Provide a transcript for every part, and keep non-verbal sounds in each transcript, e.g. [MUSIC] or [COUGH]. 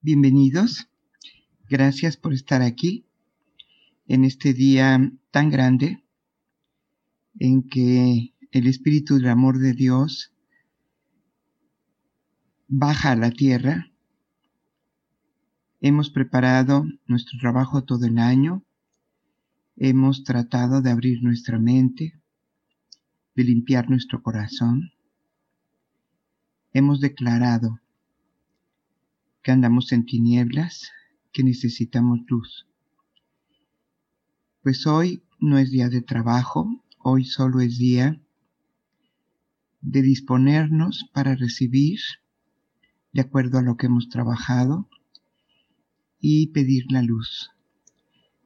Bienvenidos. Gracias por estar aquí en este día tan grande en que el Espíritu del Amor de Dios baja a la tierra. Hemos preparado nuestro trabajo todo el año. Hemos tratado de abrir nuestra mente, de limpiar nuestro corazón. Hemos declarado andamos en tinieblas, que necesitamos luz. Pues hoy no es día de trabajo, hoy solo es día de disponernos para recibir de acuerdo a lo que hemos trabajado y pedir la luz.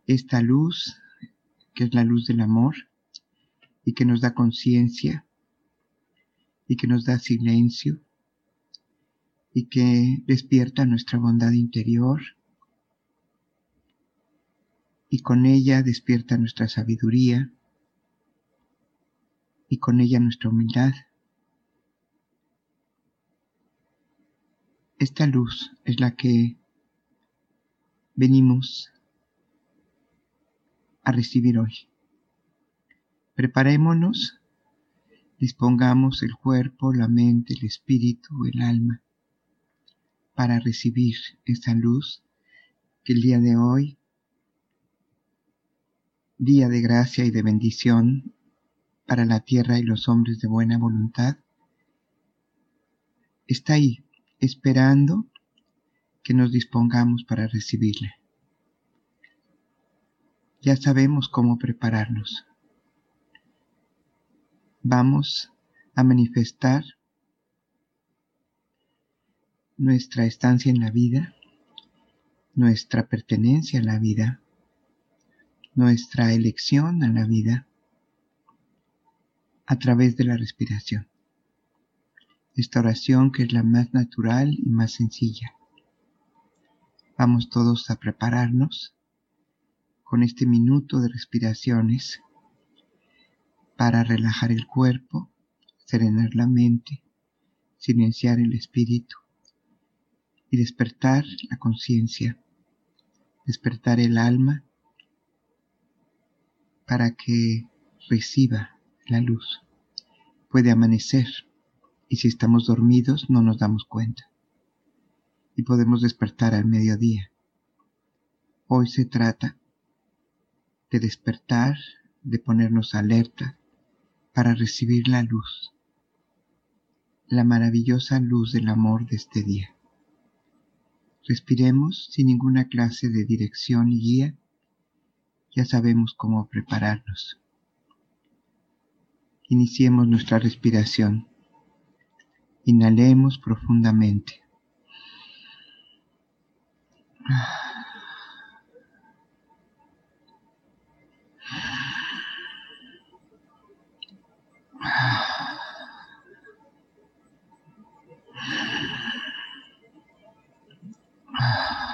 Esta luz, que es la luz del amor y que nos da conciencia y que nos da silencio y que despierta nuestra bondad interior y con ella despierta nuestra sabiduría y con ella nuestra humildad. Esta luz es la que venimos a recibir hoy. Preparémonos, dispongamos el cuerpo, la mente, el espíritu, el alma para recibir esta luz que el día de hoy, día de gracia y de bendición para la tierra y los hombres de buena voluntad, está ahí, esperando que nos dispongamos para recibirla. Ya sabemos cómo prepararnos. Vamos a manifestar nuestra estancia en la vida, nuestra pertenencia a la vida, nuestra elección a la vida a través de la respiración. Esta oración que es la más natural y más sencilla. Vamos todos a prepararnos con este minuto de respiraciones para relajar el cuerpo, serenar la mente, silenciar el espíritu y despertar la conciencia, despertar el alma para que reciba la luz. Puede amanecer y si estamos dormidos no nos damos cuenta y podemos despertar al mediodía. Hoy se trata de despertar, de ponernos alerta para recibir la luz, la maravillosa luz del amor de este día. Respiremos sin ninguna clase de dirección ni guía. Ya sabemos cómo prepararnos. Iniciemos nuestra respiración. Inhalemos profundamente. Yeah. [SIGHS] [LAUGHS]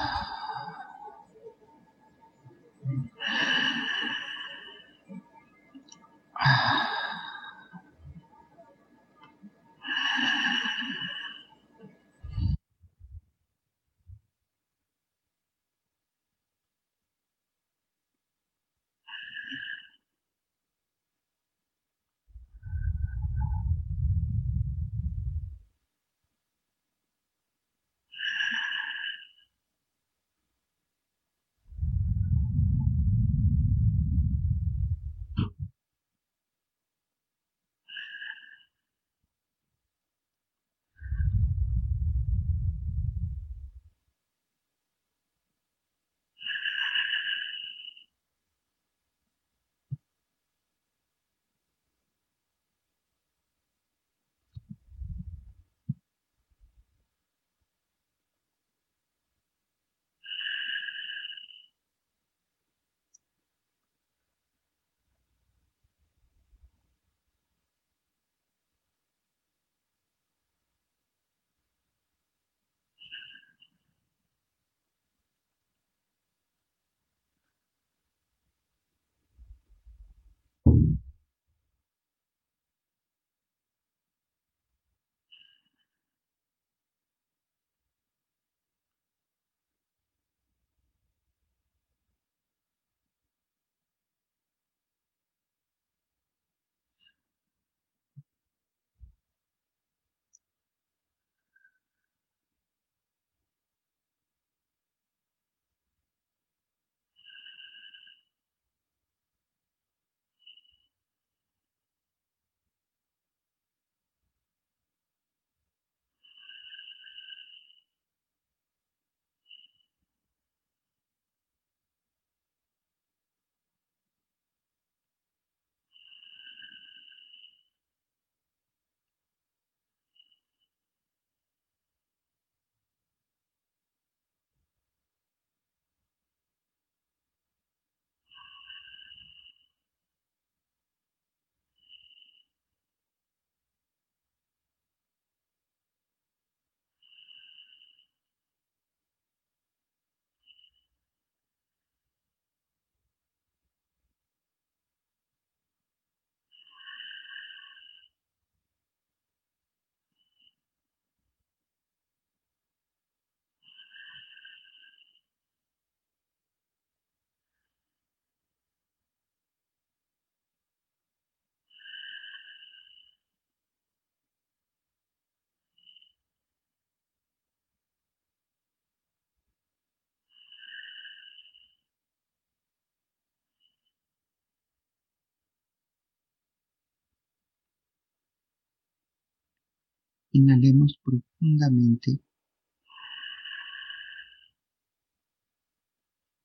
Inhalemos profundamente.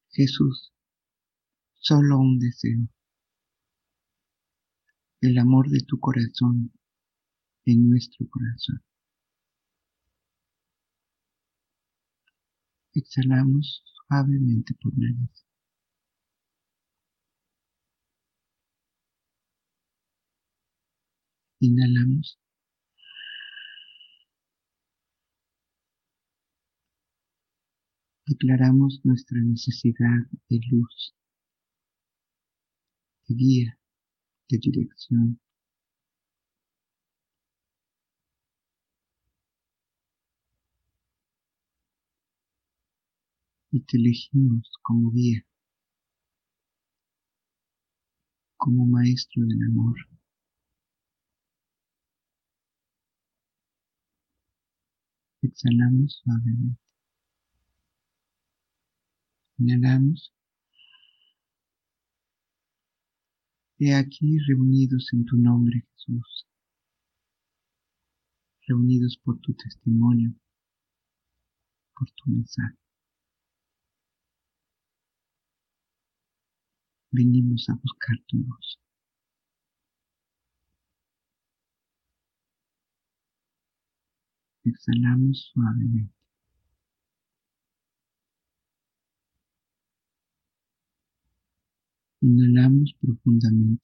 Jesús, solo un deseo. El amor de tu corazón en nuestro corazón. Exhalamos suavemente por nariz. Inhalamos. Declaramos nuestra necesidad de luz, de guía, de dirección. Y te elegimos como guía, como maestro del amor. Exhalamos suavemente. Inhalamos. He aquí reunidos en tu nombre, Jesús. Reunidos por tu testimonio, por tu mensaje. Venimos a buscar tu voz. Exhalamos suavemente. Inhalamos profundamente.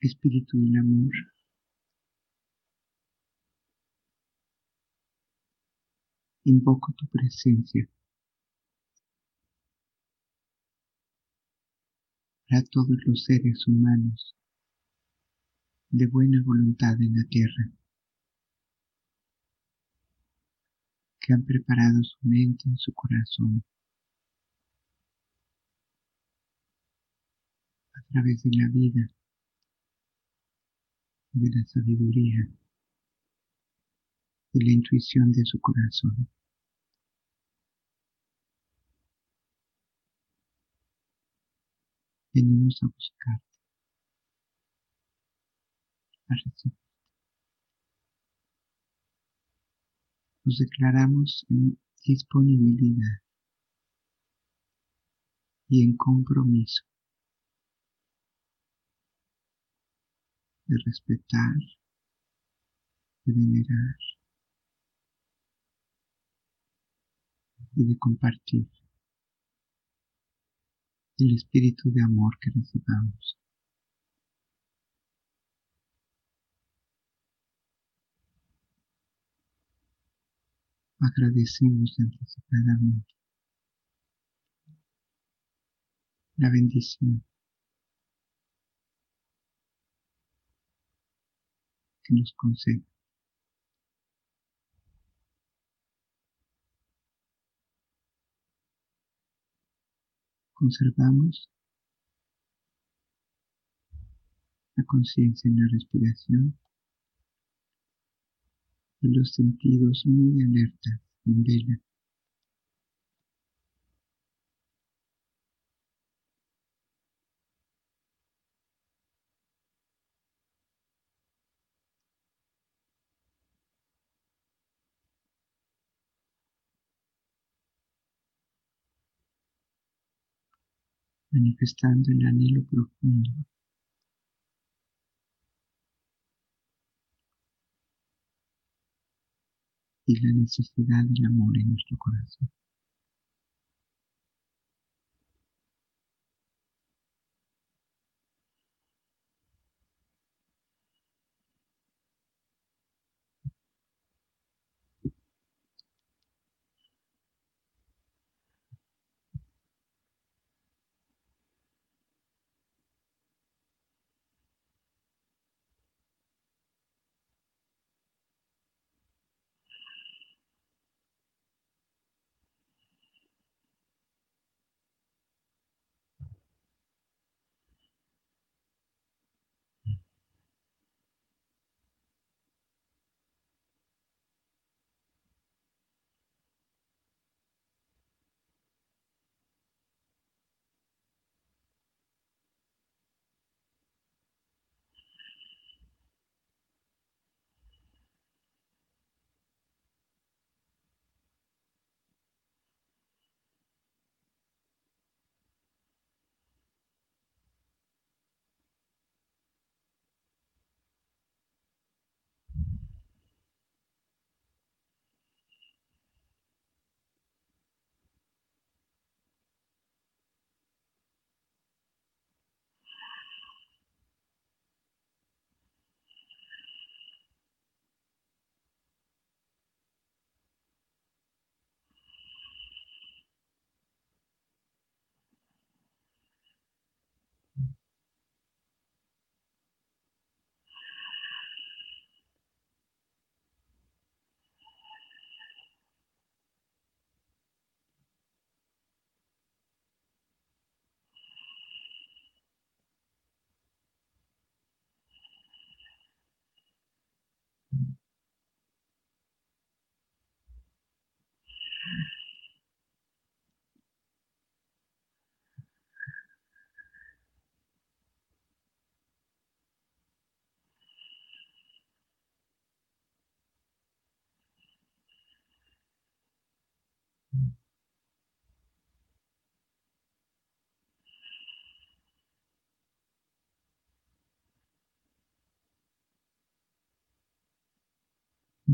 Espíritu del amor. Invoco tu presencia para todos los seres humanos de buena voluntad en la tierra, han preparado su mente y su corazón a través de la vida, de la sabiduría, de la intuición de su corazón. venimos a buscarte, a recibir. Nos declaramos en disponibilidad y en compromiso de respetar, de venerar y de compartir el espíritu de amor que recibamos. Agradecemos anticipadamente la bendición que nos concede. conservamos la conciencia en la respiración los sentidos muy alertas en vela. manifestando el anhelo profundo y la necesidad del amor en nuestro corazón.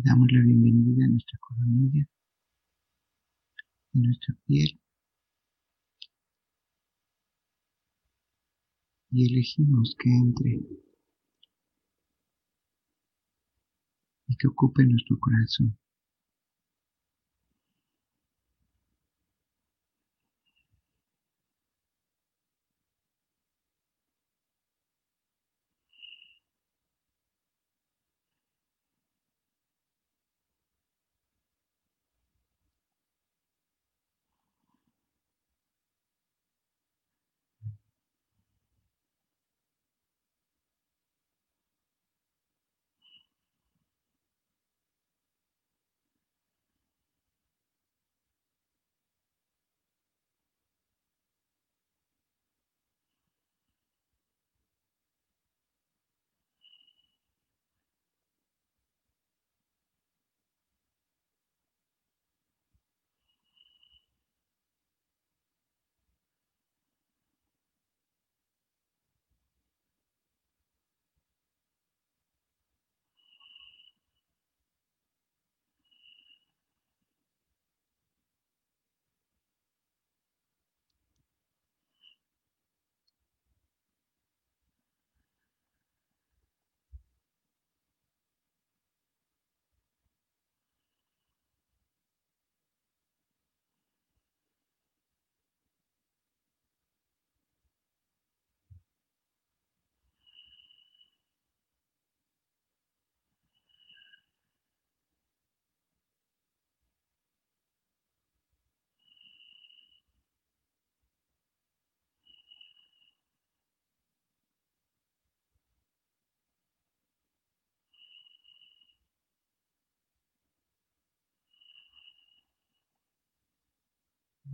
Damos la bienvenida a nuestra coronilla, a nuestra piel. Y elegimos que entre y que ocupe nuestro corazón.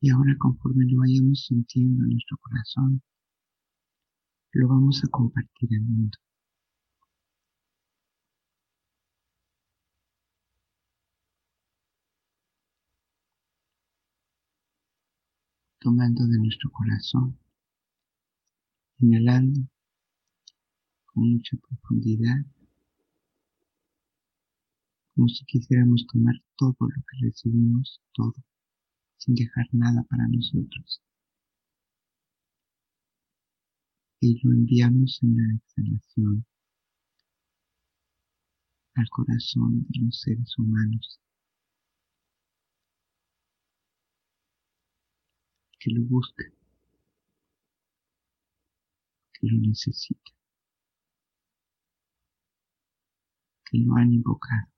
Y ahora conforme lo vayamos sintiendo en nuestro corazón, lo vamos a compartir al mundo. Tomando de nuestro corazón, inhalando con mucha profundidad, como si quisiéramos tomar todo lo que recibimos, todo sin dejar nada para nosotros. Y lo enviamos en la exhalación al corazón de los seres humanos que lo buscan, que lo necesitan, que lo han invocado.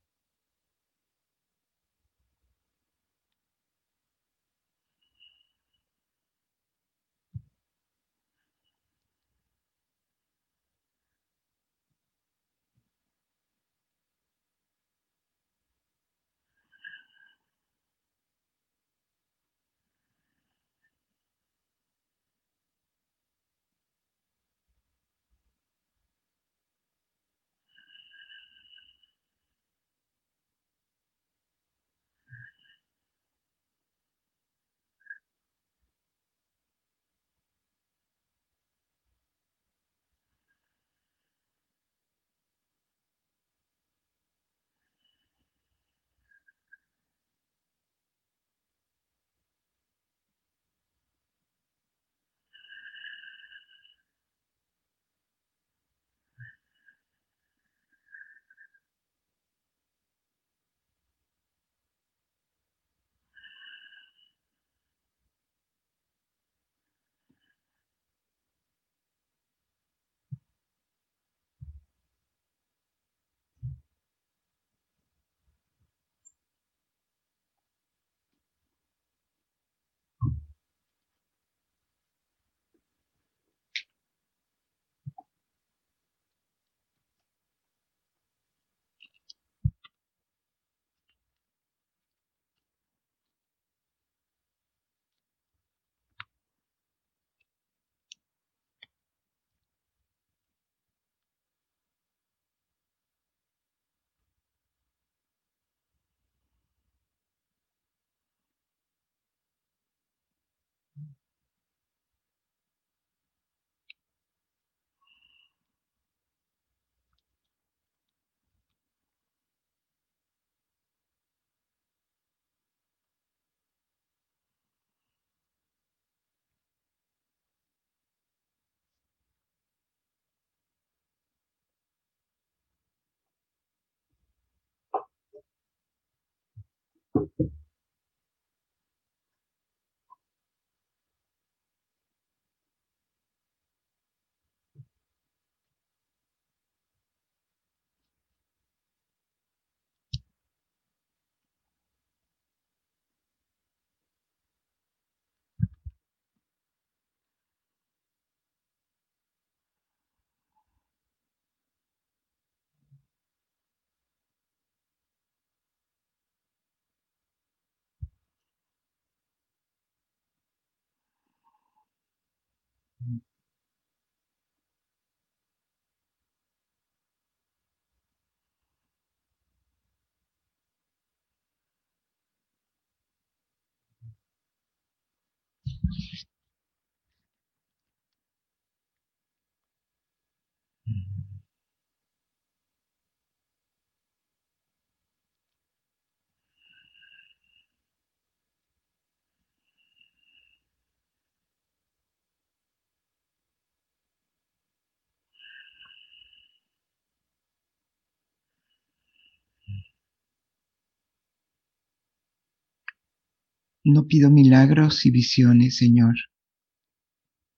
No pido milagros y visiones, Señor.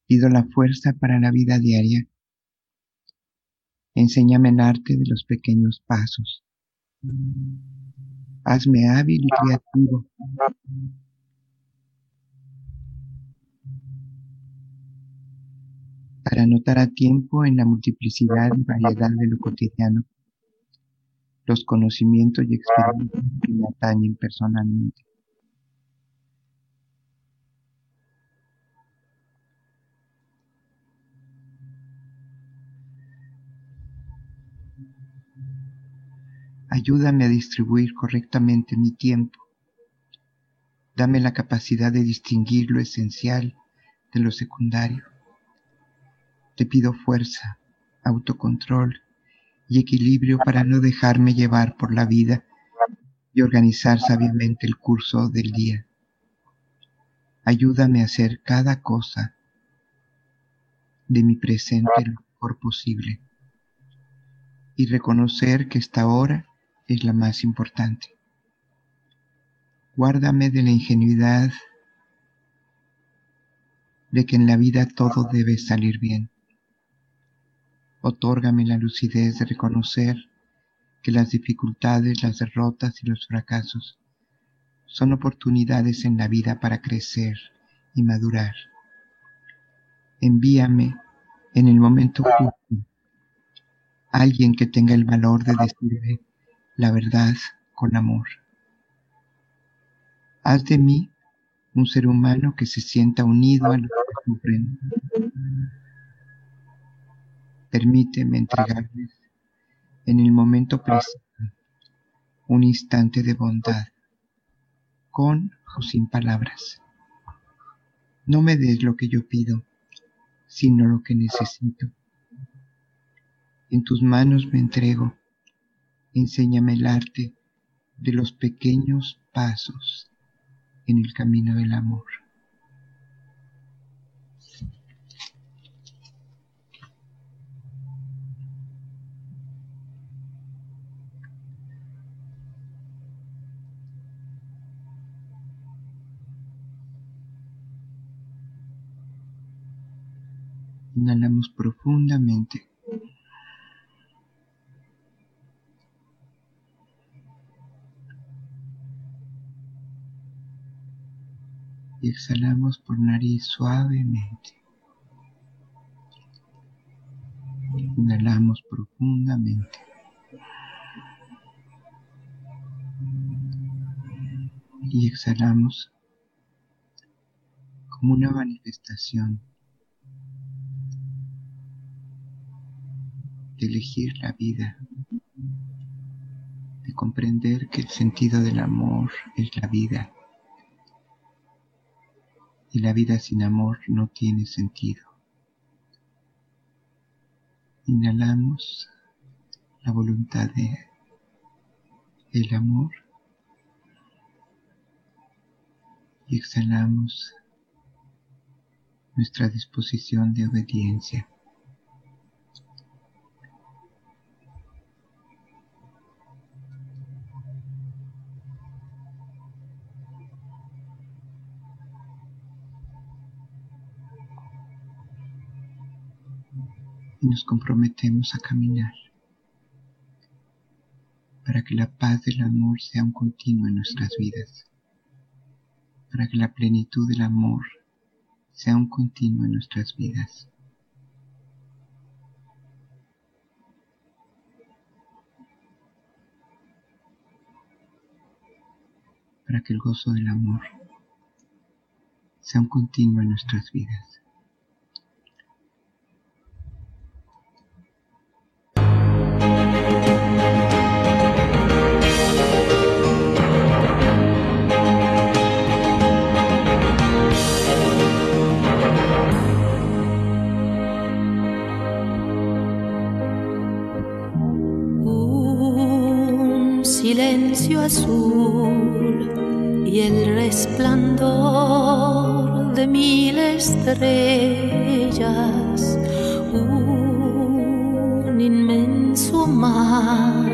Pido la fuerza para la vida diaria. Enséñame el arte de los pequeños pasos. Hazme hábil y creativo. Para notar a tiempo en la multiplicidad y variedad de lo cotidiano los conocimientos y experiencias que me atañen personalmente. Ayúdame a distribuir correctamente mi tiempo. Dame la capacidad de distinguir lo esencial de lo secundario. Te pido fuerza, autocontrol y equilibrio para no dejarme llevar por la vida y organizar sabiamente el curso del día. Ayúdame a hacer cada cosa de mi presente lo mejor posible y reconocer que esta hora es la más importante. Guárdame de la ingenuidad de que en la vida todo debe salir bien. Otórgame la lucidez de reconocer que las dificultades, las derrotas y los fracasos son oportunidades en la vida para crecer y madurar. Envíame en el momento justo alguien que tenga el valor de decirme la verdad con amor. Haz de mí un ser humano que se sienta unido a los que sufren. Permíteme entregarles en el momento preciso un instante de bondad, con o sin palabras. No me des lo que yo pido, sino lo que necesito. En tus manos me entrego enséñame el arte de los pequeños pasos en el camino del amor. Inhalamos profundamente. Exhalamos por nariz suavemente. Inhalamos profundamente. Y exhalamos como una manifestación de elegir la vida, de comprender que el sentido del amor es la vida y la vida sin amor no tiene sentido. Inhalamos la voluntad de el amor y exhalamos nuestra disposición de obediencia. Nos comprometemos a caminar para que la paz del amor sea un continuo en nuestras vidas, para que la plenitud del amor sea un continuo en nuestras vidas. Para que el gozo del amor sea un continuo en nuestras vidas. Silencio azul y el resplandor de mil estrellas, un inmenso mar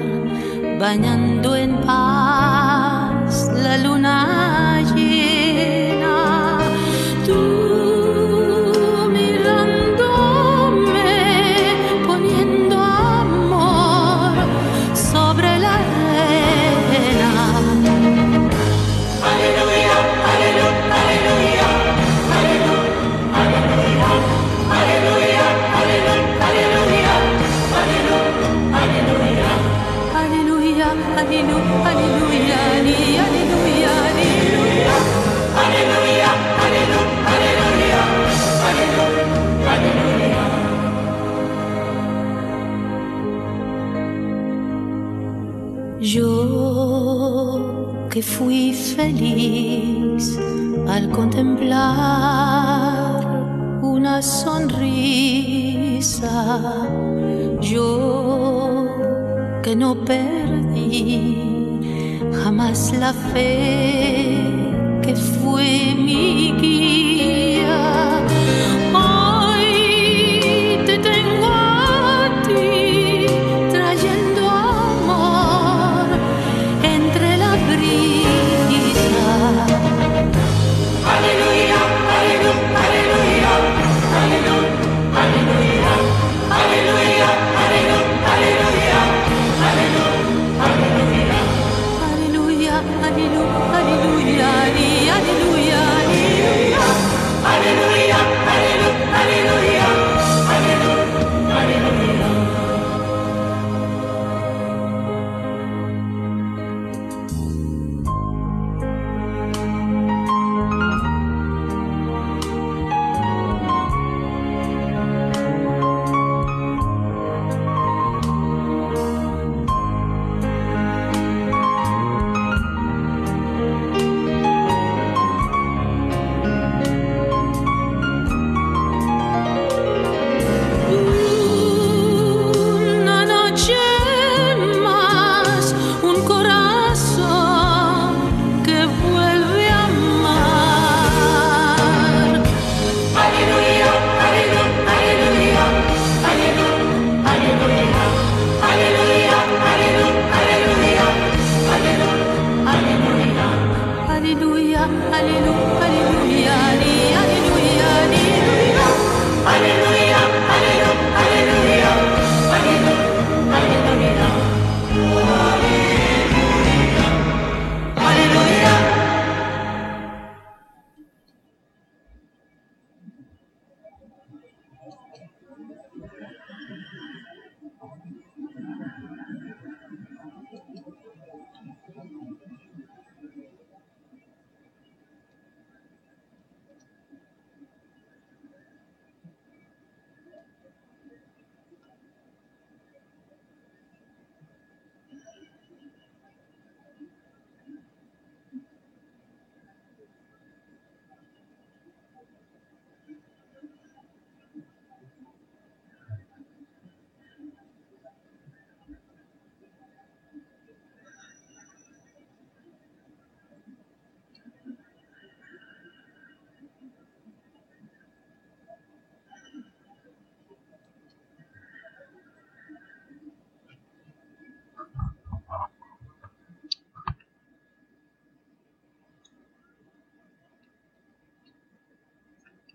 bañando en paz que fui feliz al contemplar una sonrisa, yo que no perdí jamás la fe que fue mi guía.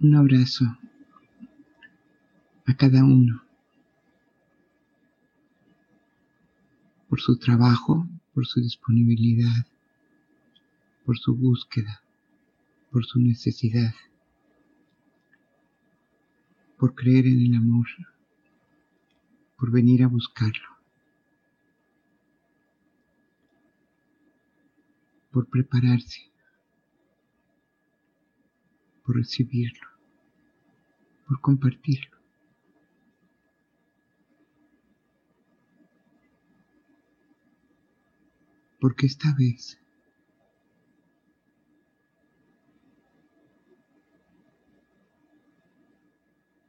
un abrazo a cada uno por su trabajo, por su disponibilidad, por su búsqueda, por su necesidad, por creer en el amor, por venir a buscarlo, por prepararse, por recibirlo por compartirlo. Porque esta vez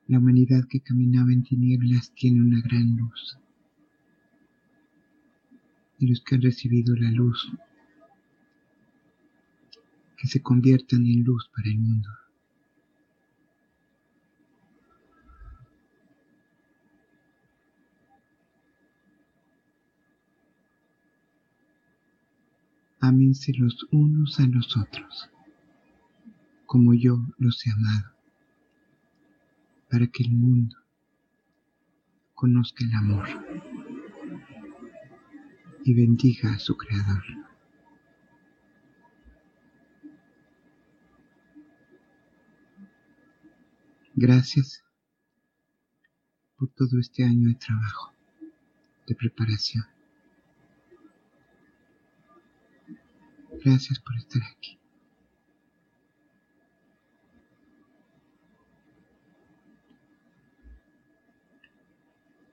La humanidad que caminaba en tinieblas tiene una gran luz. Y los que han recibido la luz, que se conviertan en luz para el mundo. Ámense los unos a los otros, como yo los he amado para que el mundo conozca el amor y bendiga a su Creador. Gracias por todo este año de trabajo, de preparación. Gracias por estar aquí.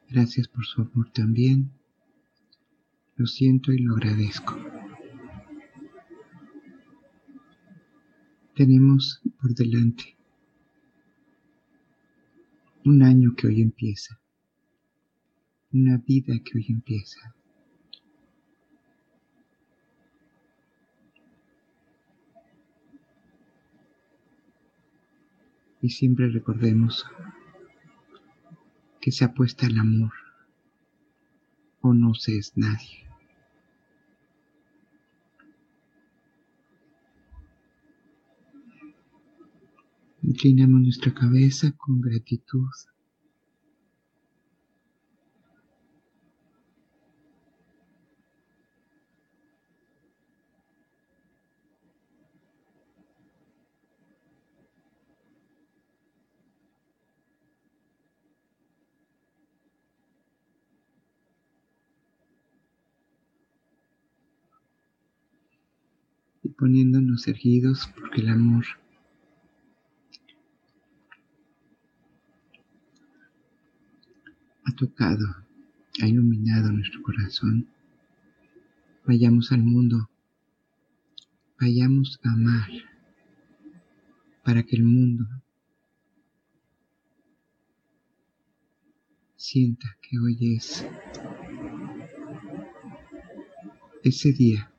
Gracias por su amor también. Lo siento y lo agradezco. Tenemos por delante un año que hoy empieza, una vida que hoy empieza. Y siempre recordemos que se apuesta al amor o no se es nadie. Inclinamos nuestra cabeza con gratitud poniéndonos erguidos porque el amor ha tocado, ha iluminado nuestro corazón. Vayamos al mundo, vayamos a amar para que el mundo sienta que hoy es ese día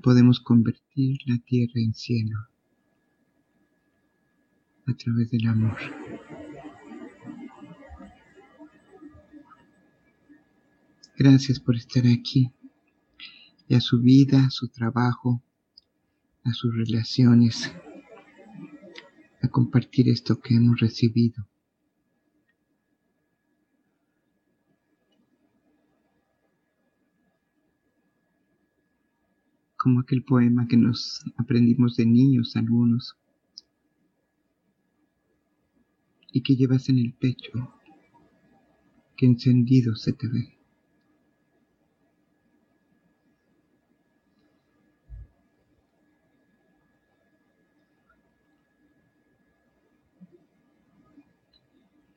podemos convertir la tierra en cielo a través del amor. Gracias por estar aquí y a su vida, a su trabajo, a sus relaciones, a compartir esto que hemos recibido. Como aquel poema que nos aprendimos de niños algunos y que llevas en el pecho, que encendido se te ve.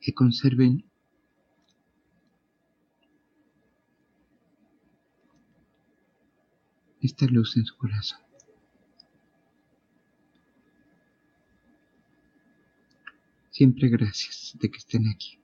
Que conserven esta luz en su corazón. Siempre gracias de que estén aquí.